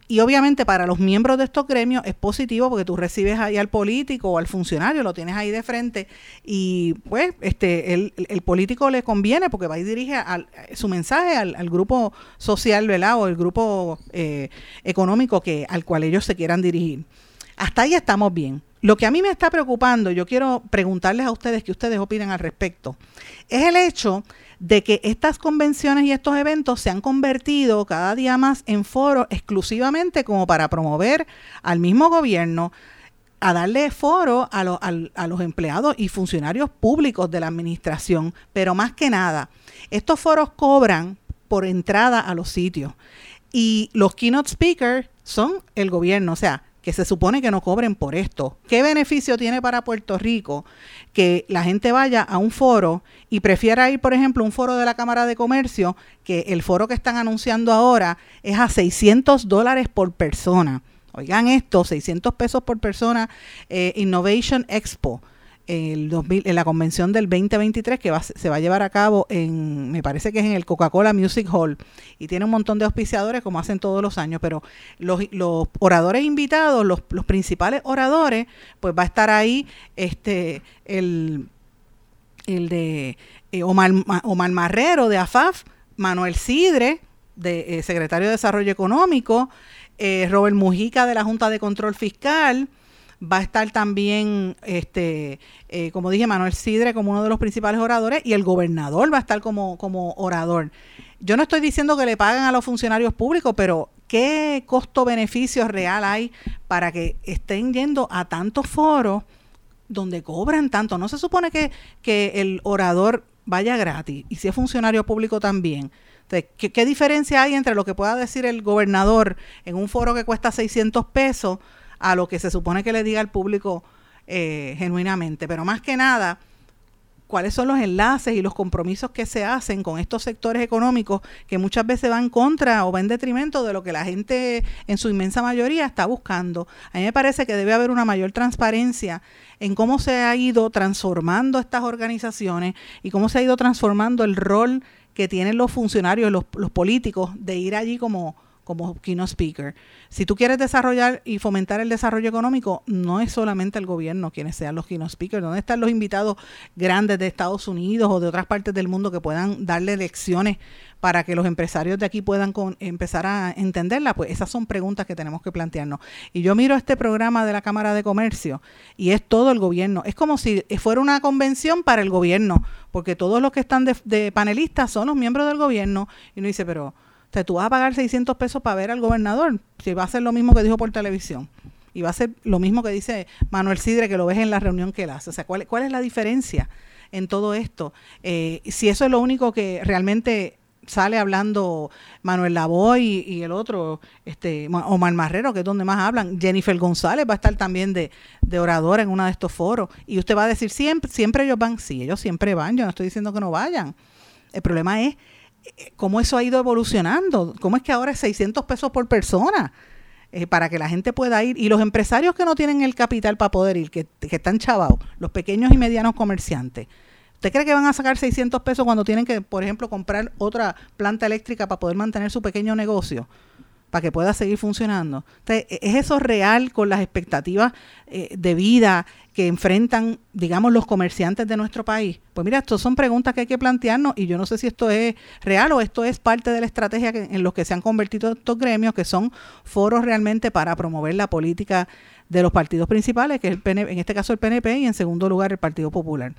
Y obviamente para los miembros de estos gremios es positivo porque tú recibes ahí al político o al funcionario, lo tienes ahí de frente y pues este el, el político le conviene porque va y dirige su mensaje al, grupo social, ¿verdad? O el grupo eh, económico que, al cual ellos se quieran dirigir. Hasta ahí estamos bien. Lo que a mí me está preocupando, yo quiero preguntarles a ustedes qué ustedes opinan al respecto, es el hecho de que estas convenciones y estos eventos se han convertido cada día más en foros exclusivamente como para promover al mismo gobierno, a darle foro a, a, los empleados y funcionarios públicos de la administración, pero más que nada, estos foros cobran por entrada a los sitios. Y los keynote speakers son el gobierno, o sea, que se supone que no cobren por esto. ¿Qué beneficio tiene para Puerto Rico que la gente vaya a un foro y prefiera ir, por ejemplo, a un foro de la Cámara de Comercio, que el foro que están anunciando ahora es a 600 dólares por persona? Oigan esto, 600 pesos por persona, eh, Innovation Expo el 2000, en la convención del 2023 que se va a llevar a cabo en, me parece que es en el Coca-Cola Music Hall y tiene un montón de auspiciadores como hacen todos los años, pero los, los oradores invitados, los, los, principales oradores, pues va a estar ahí este el, el de eh, Omar, Omar Marrero de AFAF, Manuel Sidre, de eh, secretario de Desarrollo Económico, eh, Robert Mujica de la Junta de Control Fiscal, va a estar también, este, eh, como dije, Manuel Sidre como uno de los principales oradores y el gobernador va a estar como, como orador. Yo no estoy diciendo que le paguen a los funcionarios públicos, pero ¿qué costo-beneficio real hay para que estén yendo a tantos foros donde cobran tanto? No se supone que, que el orador vaya gratis y si es funcionario público también. ¿qué, ¿qué, diferencia hay entre lo que pueda decir el gobernador en un foro que cuesta 600 pesos a lo que se supone que le diga al público eh, genuinamente. Pero más que nada, cuáles son los enlaces y los compromisos que se hacen con estos sectores económicos que muchas veces van contra o van en detrimento de lo que la gente en su inmensa mayoría está buscando. A mí me parece que debe haber una mayor transparencia en cómo se ha ido transformando estas organizaciones y cómo se ha ido transformando el rol que tienen los funcionarios, los, los políticos, de ir allí como como keynote speaker. Si tú quieres desarrollar y fomentar el desarrollo económico, no es solamente el gobierno quienes sean los keynote speakers. ¿Dónde están los invitados grandes de Estados Unidos o de otras partes del mundo que puedan darle lecciones para que los empresarios de aquí puedan empezar a entenderla? Pues esas son preguntas que tenemos que plantearnos. Y yo miro este programa de la Cámara de Comercio y es todo el gobierno. Es como si fuera una convención para el gobierno, porque todos los que están de, de panelistas son los miembros del gobierno. Y uno dice, pero sea, tú vas a pagar 600 pesos para ver al gobernador, si va a ser lo mismo que dijo por televisión. Y va a ser lo mismo que dice Manuel Sidre, que lo ves en la reunión que él hace. O sea, ¿cuál, cuál es la diferencia en todo esto? Eh, si eso es lo único que realmente sale hablando Manuel Lavoy y, el otro, este Omar Marrero, que es donde más hablan. Jennifer González va a estar también de, de oradora en uno de estos foros. Y usted va a decir, siempre, siempre ellos van. Sí, ellos siempre van. Yo no estoy diciendo que no vayan. El problema es cómo eso ha ido evolucionando, cómo es que ahora es 600 pesos por persona eh, para que la gente pueda ir. Y los empresarios que no tienen el capital para poder ir, que, que están chavados, los pequeños y medianos comerciantes, ¿usted cree que van a sacar 600 pesos cuando tienen que, por ejemplo, comprar otra planta eléctrica para poder mantener su pequeño negocio? Para que pueda seguir funcionando. Entonces, e-, ¿es eso real con las expectativas eh, de vida que enfrentan, digamos, los comerciantes de nuestro país? Pues mira, estas son preguntas que hay que plantearnos y yo no sé si esto es real o esto es parte de la estrategia en los que se han convertido estos gremios, que son foros realmente para promover la política de los partidos principales, que es el PNP, en este caso el PNP y en segundo lugar el Partido Popular.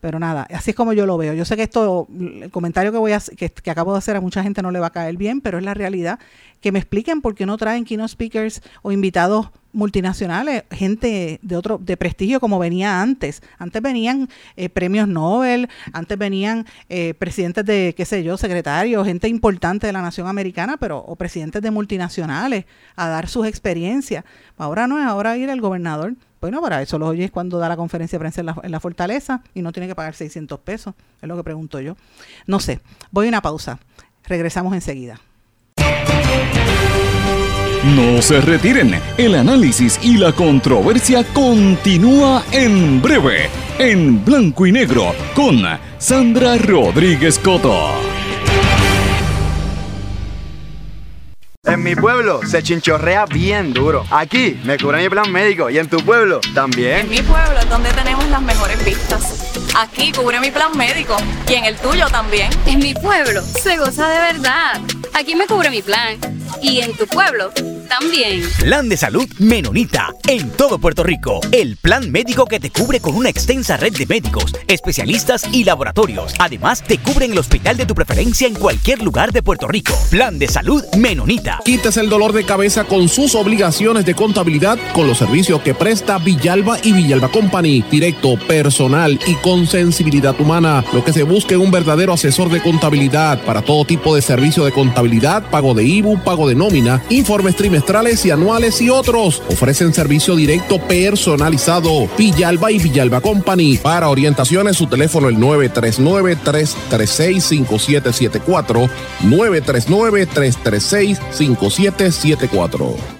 Pero nada, así es como yo lo veo. Yo sé que esto, el comentario que voy a que, acabo de hacer a mucha gente no le va a caer bien, pero es la realidad. Que me expliquen por qué no traen keynote speakers o invitados multinacionales, gente de otro de prestigio como venía antes. Antes venían eh, premios Nobel, antes venían eh, presidentes de, qué sé yo, secretarios, gente importante de la nación americana, pero o presidentes de multinacionales a dar sus experiencias. Ahora no es, ahora ir el gobernador. Bueno, para eso lo oyes cuando da la conferencia de prensa en la, en la fortaleza y no tiene que pagar 600 pesos, es lo que pregunto yo. No sé, voy a una pausa. Regresamos enseguida. No se retiren, el análisis y la controversia continúa en breve, en blanco y negro, con Sandra Rodríguez Coto. En mi pueblo se chinchorrea bien duro. Aquí me cubre mi plan médico y en tu pueblo también. En mi pueblo es donde tenemos las mejores vistas. Aquí cubre mi plan médico y en el tuyo también. En mi pueblo se goza de verdad. Aquí me cubre mi plan y en tu pueblo también. Plan de salud Menonita en todo Puerto Rico. El plan médico que te cubre con una extensa red de médicos, especialistas y laboratorios. Además, te cubre en el hospital de tu preferencia en cualquier lugar de Puerto Rico. Plan de salud Menonita. Quites el dolor de cabeza con sus obligaciones de contabilidad con los servicios que presta Villalba y Villalba Company. Directo, personal y con sensibilidad humana. Lo que se busque un verdadero asesor de contabilidad para todo tipo de servicio de contabilidad, pago de IBU, pago de nómina, informes trimestrales y anuales y otros. Ofrecen servicio directo personalizado. Villalba y Villalba Company. Para orientaciones, su teléfono el 939-336-5774. 939-336-5774.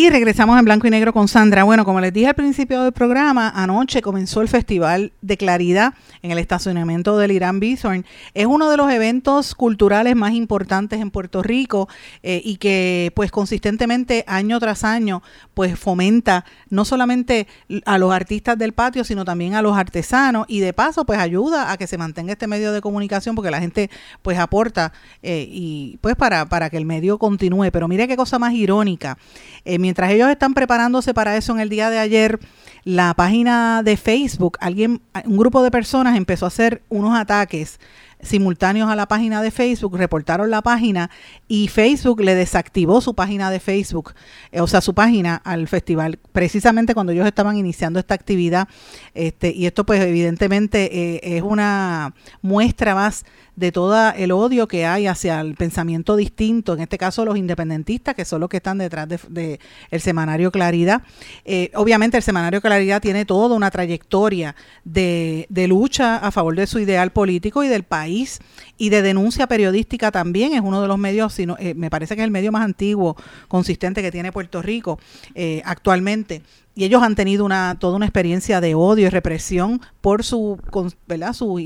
Y regresamos en blanco y negro con Sandra. Bueno, como les dije al principio del programa, anoche comenzó el Festival de Claridad en el estacionamiento del Irán Bithorn. Es uno de los eventos culturales más importantes en Puerto Rico eh, y que pues consistentemente año tras año pues fomenta no solamente a los artistas del patio, sino también a los artesanos y de paso pues ayuda a que se mantenga este medio de comunicación porque la gente pues aporta eh, y pues para, para que el medio continúe. Pero mire qué cosa más irónica. Eh, mientras ellos están preparándose para eso en el día de ayer, la página de Facebook, alguien, un grupo de personas empezó a hacer unos ataques simultáneos a la página de Facebook, reportaron la página y Facebook le desactivó su página de Facebook, eh, o sea, su página al festival, precisamente cuando ellos estaban iniciando esta actividad. Este, y esto pues evidentemente eh, es una muestra más de todo el odio que hay hacia el pensamiento distinto, en este caso los independentistas, que son los que están detrás del de, el semanario Claridad. Eh, obviamente el semanario Claridad tiene toda una trayectoria de, de lucha a favor de su ideal político y del país y de denuncia periodística también. Es uno de los medios, sino, eh, me parece que es el medio más antiguo, consistente que tiene Puerto Rico eh, actualmente y ellos han tenido una toda una experiencia de odio y represión por su, ¿verdad? Su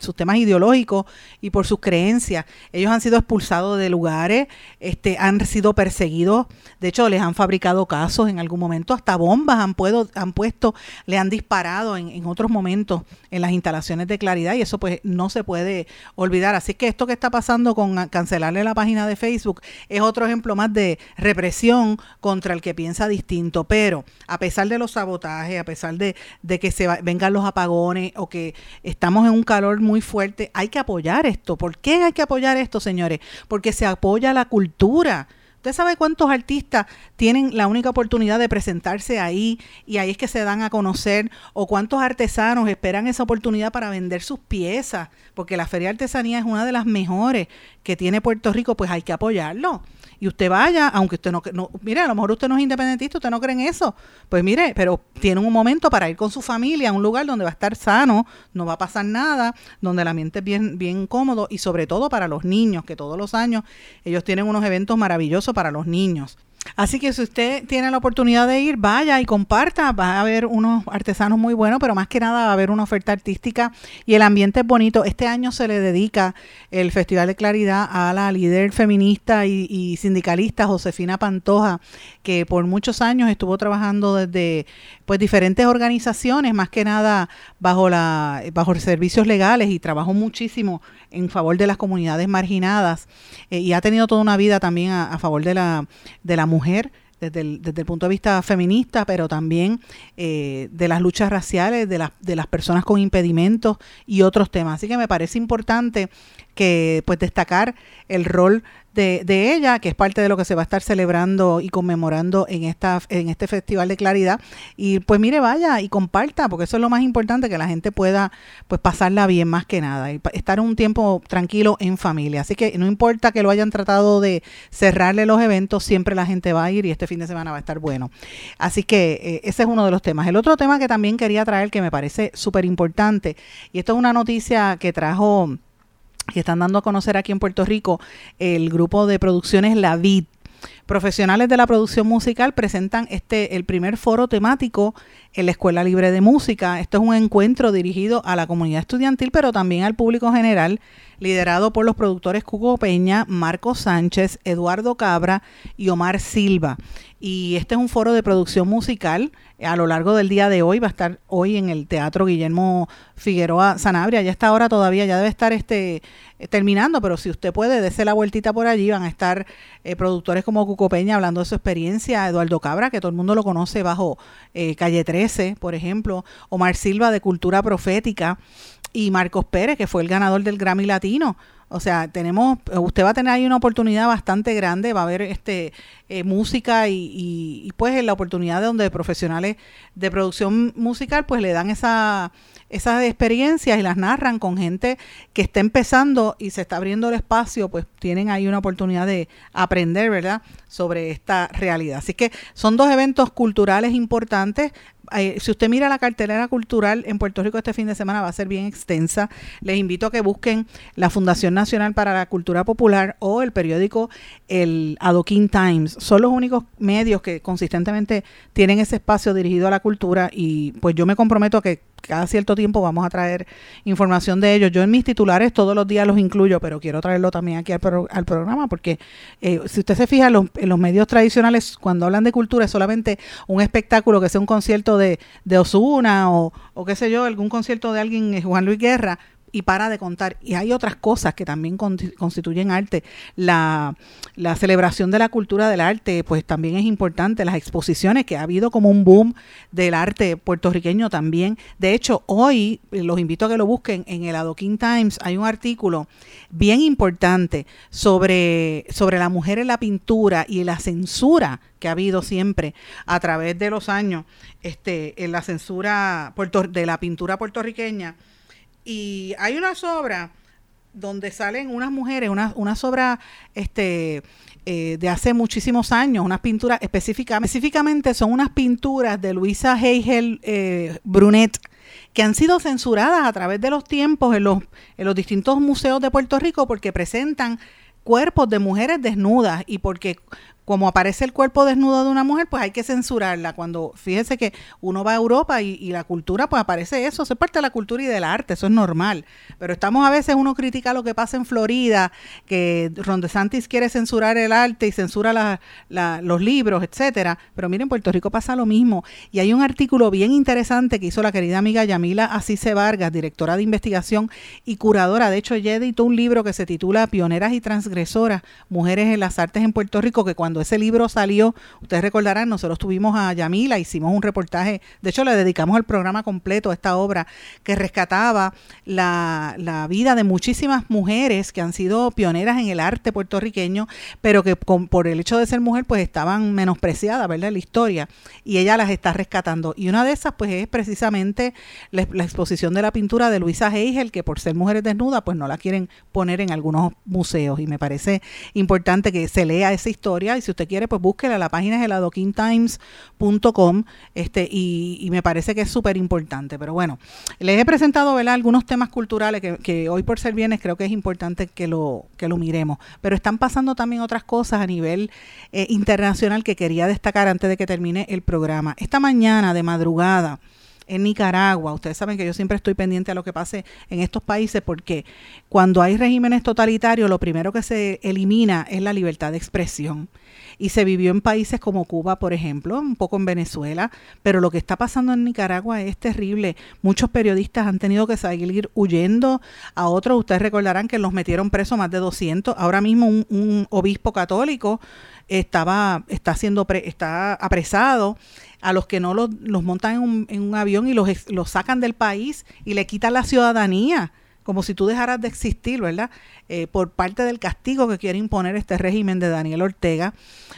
sus temas ideológicos y por sus creencias. Ellos han sido expulsados de lugares, este, han sido perseguidos. De hecho, les han fabricado casos en algún momento, hasta bombas han, puedo, han puesto, le han disparado en, en otros momentos en las instalaciones de claridad y eso pues no se puede olvidar. Así que esto que está pasando con cancelarle la página de Facebook es otro ejemplo más de represión contra el que piensa distinto. Pero a pesar de los sabotajes, a pesar de, que se vengan los apagones o que estamos en un calor muy fuerte, hay que apoyar esto. ¿Por qué hay que apoyar esto, señores? Porque se apoya la cultura. ¿Usted sabe cuántos artistas tienen la única oportunidad de presentarse ahí y ahí es que se dan a conocer? ¿O cuántos artesanos esperan esa oportunidad para vender sus piezas? Porque la Feria de Artesanía es una de las mejores que tiene Puerto Rico, pues hay que apoyarlo y usted vaya, aunque usted no, no, mire, a lo mejor usted no es independentista, usted no cree en eso, pues mire, pero tiene un momento para ir con su familia a un lugar donde va a estar sano, no va a pasar nada, donde el ambiente es bien, bien cómodo y sobre todo para los niños, que todos los años ellos tienen unos eventos maravillosos para los niños. Así que si usted tiene la oportunidad de ir, vaya y comparta. Va a haber unos artesanos muy buenos, pero más que nada va a haber una oferta artística y el ambiente es bonito. Este año se le dedica el Festival de Claridad a la líder feminista y, sindicalista Josefina Pantoja, que por muchos años estuvo trabajando desde pues diferentes organizaciones, más que nada bajo la bajo servicios legales y trabajó muchísimo en favor de las comunidades marginadas eh, y ha tenido toda una vida también a, favor de la, de la mujer. Desde el, desde el, punto de vista feminista, pero también eh, de las luchas raciales, de, las de las personas con impedimentos y otros temas. Así que me parece importante que pues destacar el rol de, de, ella, que es parte de lo que se va a estar celebrando y conmemorando en esta en este Festival de Claridad. Y pues mire, vaya y comparta, porque eso es lo más importante, que la gente pueda pues pasarla bien más que nada y estar un tiempo tranquilo en familia. Así que no importa que lo hayan tratado de cerrarle los eventos, siempre la gente va a ir y este fin de semana va a estar bueno. Así que eh, ese es uno de los temas. El otro tema que también quería traer, que me parece súper importante, y esto es una noticia que trajo que están dando a conocer aquí en Puerto Rico el grupo de producciones La Vid. Profesionales de la producción musical presentan este el primer foro temático en la Escuela Libre de Música. Esto es un encuentro dirigido a la comunidad estudiantil, pero también al público general, liderado por los productores Cuco Peña, Marco Sánchez, Eduardo Cabra y Omar Silva. Y este es un foro de producción musical a lo largo del día de hoy. Va a estar hoy en el Teatro Guillermo Figueroa Sanabria. Ya está ahora todavía, ya debe estar este terminando, pero si usted puede, dése la vueltita por allí. Van a estar eh, productores como Cuco Peña hablando de su experiencia, Eduardo Cabra, que todo el mundo lo conoce bajo eh, Calle 13, por ejemplo, Omar Silva de Cultura Profética y Marcos Pérez, que fue el ganador del Grammy Latino. O sea, tenemos, usted va a tener ahí una oportunidad bastante grande, va a haber este eh, música y, y, pues la oportunidad de donde profesionales de producción musical pues le dan esa esas experiencias y las narran con gente que está empezando y se está abriendo el espacio, pues tienen ahí una oportunidad de aprender, ¿verdad?, sobre esta realidad. Así que son dos eventos culturales importantes. Si usted mira la cartelera cultural en Puerto Rico este fin de semana va a ser bien extensa. Les invito a que busquen la Fundación Nacional para la Cultura Popular o el periódico El Adoquin Times. Son los únicos medios que consistentemente tienen ese espacio dirigido a la cultura y pues yo me comprometo a que cada cierto tiempo vamos a traer información de ellos. Yo en mis titulares todos los días los incluyo, pero quiero traerlo también aquí al, al programa porque eh, si usted se fija, los, en los medios tradicionales cuando hablan de cultura es solamente un espectáculo que sea un concierto de, de Osuna o, o qué sé yo, algún concierto de alguien, eh, Juan Luis Guerra, y para de contar. Y hay otras cosas que también constituyen arte. La, la, celebración de la cultura del arte, pues también es importante. Las exposiciones, que ha habido como un boom del arte puertorriqueño también. De hecho, hoy eh, los invito a que lo busquen en el Adoquin Times. Hay un artículo bien importante sobre, sobre la mujer en la pintura y la censura que ha habido siempre a través de los años este, en la censura de la pintura puertorriqueña y hay una obras donde salen unas mujeres, una obras este, eh, de hace muchísimos años, unas pinturas específicas, específicamente son unas pinturas de Luisa Heigel eh, Brunet que han sido censuradas a través de los tiempos en los, en los distintos museos de Puerto Rico porque presentan cuerpos de mujeres desnudas y porque como aparece el cuerpo desnudo de una mujer, pues hay que censurarla. Cuando fíjese que uno va a Europa y, la cultura, pues aparece eso, eso es parte de la cultura y del arte, eso es normal. Pero estamos a veces, uno critica lo que pasa en Florida, que Ron DeSantis quiere censurar el arte y censura los libros, etcétera. Pero miren, en Puerto Rico pasa lo mismo. Y hay un artículo bien interesante que hizo la querida amiga Yamila Asise Vargas, directora de investigación y curadora. De hecho, ella editó un libro que se titula Pioneras y Transgresoras, Mujeres en las Artes en Puerto Rico, que cuando ese libro salió, ustedes recordarán, nosotros tuvimos a Yamila, hicimos un reportaje, de hecho le dedicamos el programa completo a esta obra que rescataba la, vida de muchísimas mujeres que han sido pioneras en el arte puertorriqueño, pero que por el hecho de ser mujer pues estaban menospreciadas, ¿verdad? La historia, y ella las está rescatando. Y una de esas pues es precisamente la, exposición de la pintura de Luisa Heigel, que por ser mujeres desnudas pues no la quieren poner en algunos museos, y me parece importante que se lea esa historia si usted quiere, pues búsquela. La página es heladoquintimes.com este, y, me parece que es súper importante. Pero bueno, les he presentado ¿verdad? algunos temas culturales que, hoy por ser bienes creo que es importante que lo, que lo miremos. Pero están pasando también otras cosas a nivel eh, internacional que quería destacar antes de que termine el programa. Esta mañana de madrugada, en Nicaragua. Ustedes saben que yo siempre estoy pendiente a lo que pase en estos países porque cuando hay regímenes totalitarios lo primero que se elimina es la libertad de expresión y se vivió en países como Cuba, por ejemplo, un poco en Venezuela, pero lo que está pasando en Nicaragua es terrible. Muchos periodistas han tenido que seguir huyendo a otros. Ustedes recordarán que los metieron presos más de 200. Ahora mismo un, obispo católico estaba está siendo está apresado a los que no los, los montan en un, en un avión y los, los sacan del país y le quitan la ciudadanía como si tú dejaras de existir, ¿verdad? Eh, por parte del castigo que quiere imponer este régimen de Daniel Ortega.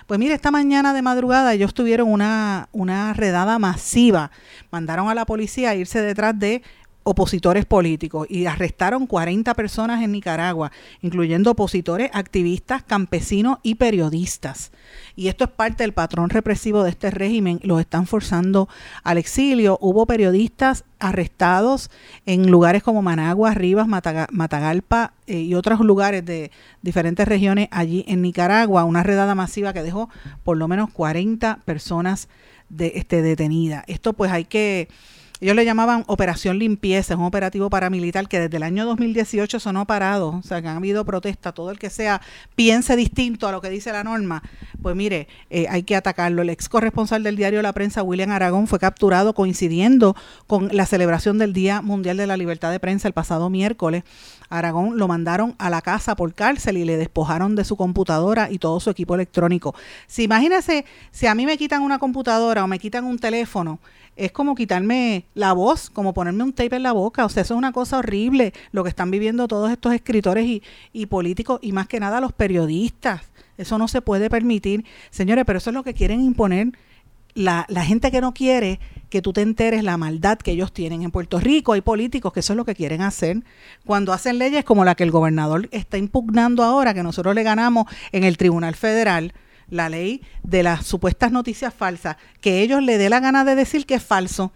Pues mire, esta mañana de madrugada ellos tuvieron una, una redada masiva. Mandaron a la policía a irse detrás de opositores políticos y arrestaron 40 personas en Nicaragua, incluyendo opositores, activistas, campesinos y periodistas. Y esto es parte del patrón represivo de este régimen, los están forzando al exilio. Hubo periodistas arrestados en lugares como Managua, Rivas, Matagalpa eh, y otros lugares de diferentes regiones allí en Nicaragua, una redada masiva que dejó por lo menos 40 personas de, este, detenidas. Esto pues hay que ellos le llamaban Operación Limpieza, es un operativo paramilitar que desde el año 2018 sonó parado, o sea que han habido protestas, todo el que sea piense distinto a lo que dice la norma, pues mire, eh, hay que atacarlo. El ex corresponsal del diario La Prensa, William Aragón, fue capturado coincidiendo con la celebración del Día Mundial de la Libertad de Prensa el pasado miércoles. Aragón lo mandaron a la casa por cárcel y le despojaron de su computadora y todo su equipo electrónico. Si imagínese, si a mí me quitan una computadora o me quitan un teléfono, es como quitarme la voz, como ponerme un tape en la boca. O sea, eso es una cosa horrible lo que están viviendo todos estos escritores y, y políticos y más que nada los periodistas. Eso no se puede permitir. Señores, pero eso es lo que quieren imponer la, la, gente que no quiere que tú te enteres la maldad que ellos tienen. En Puerto Rico hay políticos que eso es lo que quieren hacer. Cuando hacen leyes como la que el gobernador está impugnando ahora, que nosotros le ganamos en el Tribunal Federal, la ley de las supuestas noticias falsas, que ellos le dé la gana de decir que es falso.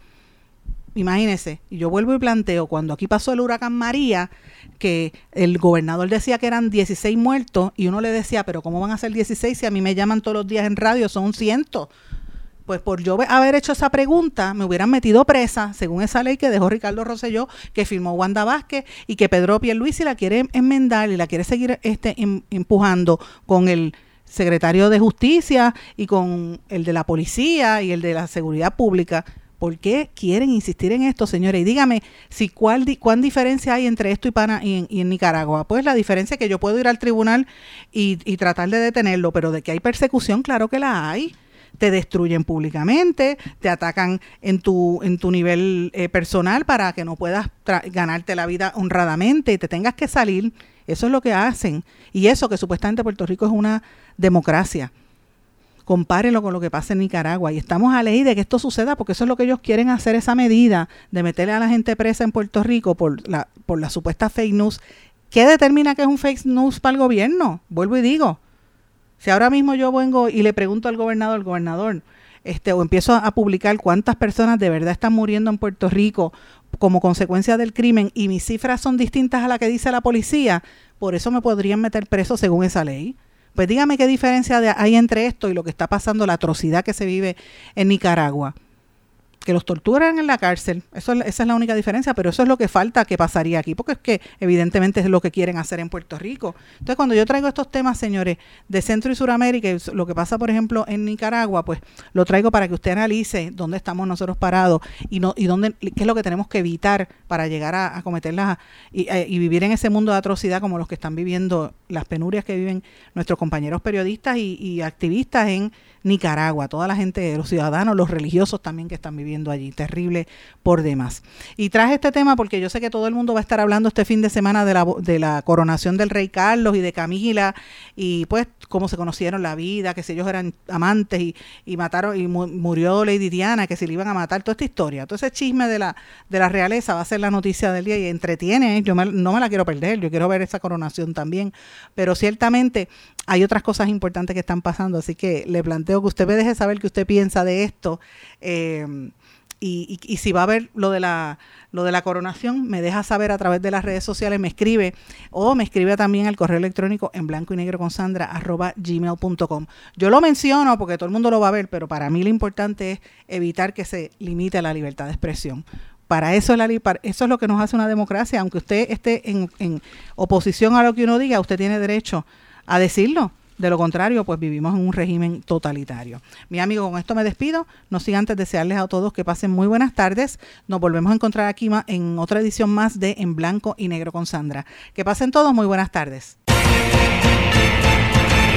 Imagínense, y yo vuelvo y planteo, cuando aquí pasó el huracán María, que el gobernador decía que eran 16 muertos y uno le decía, pero ¿cómo van a ser 16 si a mí me llaman todos los días en radio? Son cientos. Pues por yo haber hecho esa pregunta, me hubieran metido presa, según esa ley que dejó Ricardo Rosselló, que firmó Wanda Vázquez y que Pedro Pierluisi la quiere enmendar y la quiere seguir este, em, empujando con el secretario de Justicia y con el de la policía y el de la seguridad pública. ¿Por qué quieren insistir en esto, señores? Y dígame, si cuál, cuán diferencia hay entre esto y, Pana, y, en, Nicaragua. Pues la diferencia es que yo puedo ir al tribunal y, tratar de detenerlo, pero de que hay persecución, claro que la hay te destruyen públicamente, te atacan en tu, en tu nivel eh, personal para que no puedas ganarte la vida honradamente y te tengas que salir. Eso es lo que hacen. Y eso que supuestamente Puerto Rico es una democracia. Compárenlo con lo que pasa en Nicaragua. Y estamos a ley de que esto suceda porque eso es lo que ellos quieren hacer, esa medida de meterle a la gente presa en Puerto Rico por la, por la supuesta fake news. ¿Qué determina que es un fake news para el gobierno? Vuelvo y digo. Si ahora mismo yo vengo y le pregunto al gobernador, el gobernador, este, o empiezo a publicar cuántas personas de verdad están muriendo en Puerto Rico como consecuencia del crimen y mis cifras son distintas a la que dice la policía, por eso me podrían meter preso según esa ley. Pues dígame qué diferencia hay entre esto y lo que está pasando, la atrocidad que se vive en Nicaragua que los torturan en la cárcel. Eso, esa es la única diferencia, pero eso es lo que falta que pasaría aquí, porque es que evidentemente es lo que quieren hacer en Puerto Rico. Entonces, cuando yo traigo estos temas, señores, de Centro y Suramérica, lo que pasa, por ejemplo, en Nicaragua, pues lo traigo para que usted analice dónde estamos nosotros parados y no y dónde qué es lo que tenemos que evitar para llegar a, cometerlas y, eh, y, vivir en ese mundo de atrocidad como los que están viviendo, las penurias que viven nuestros compañeros periodistas y, y activistas en Nicaragua, toda la gente, los ciudadanos, los religiosos también que están viviendo allí, terrible por demás. Y traje este tema porque yo sé que todo el mundo va a estar hablando este fin de semana de la, de la coronación del rey Carlos y de Camila y pues cómo se conocieron la vida, que si ellos eran amantes y, y mataron y murió Lady Diana, que si le iban a matar, toda esta historia. Todo ese chisme de la, de la realeza va a ser la noticia del día y entretiene, ¿eh? yo no me la quiero perder, yo quiero ver esa coronación también, pero ciertamente hay otras cosas importantes que están pasando, así que le planteo que usted me deje saber qué usted piensa de esto. Eh, y, y, si va a ver lo de la lo de la coronación, me deja saber a través de las redes sociales, me escribe o me escribe también al correo electrónico en blanco y negro con Sandra arroba gmail.com. Yo lo menciono porque todo el mundo lo va a ver, pero para mí lo importante es evitar que se limite la libertad de expresión. Para eso, es la, eso es lo que nos hace una democracia. Aunque usted esté en, en oposición a lo que uno diga, usted tiene derecho a decirlo. De lo contrario, pues vivimos en un régimen totalitario. Mi amigo, con esto me despido. No siga antes desearles a todos que pasen muy buenas tardes. Nos volvemos a encontrar aquí en otra edición más de En Blanco y Negro con Sandra. Que pasen todos muy buenas tardes.